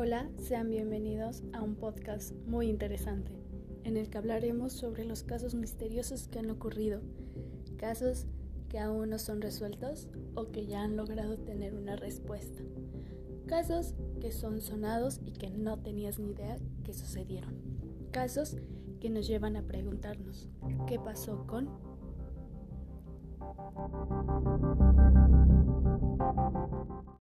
Hola, sean bienvenidos a un podcast muy interesante en el que hablaremos sobre los casos misteriosos que han ocurrido, casos que aún no son resueltos o que ya han logrado tener una respuesta, casos que son sonados y que no tenías ni idea que sucedieron, casos que nos llevan a preguntarnos qué pasó con...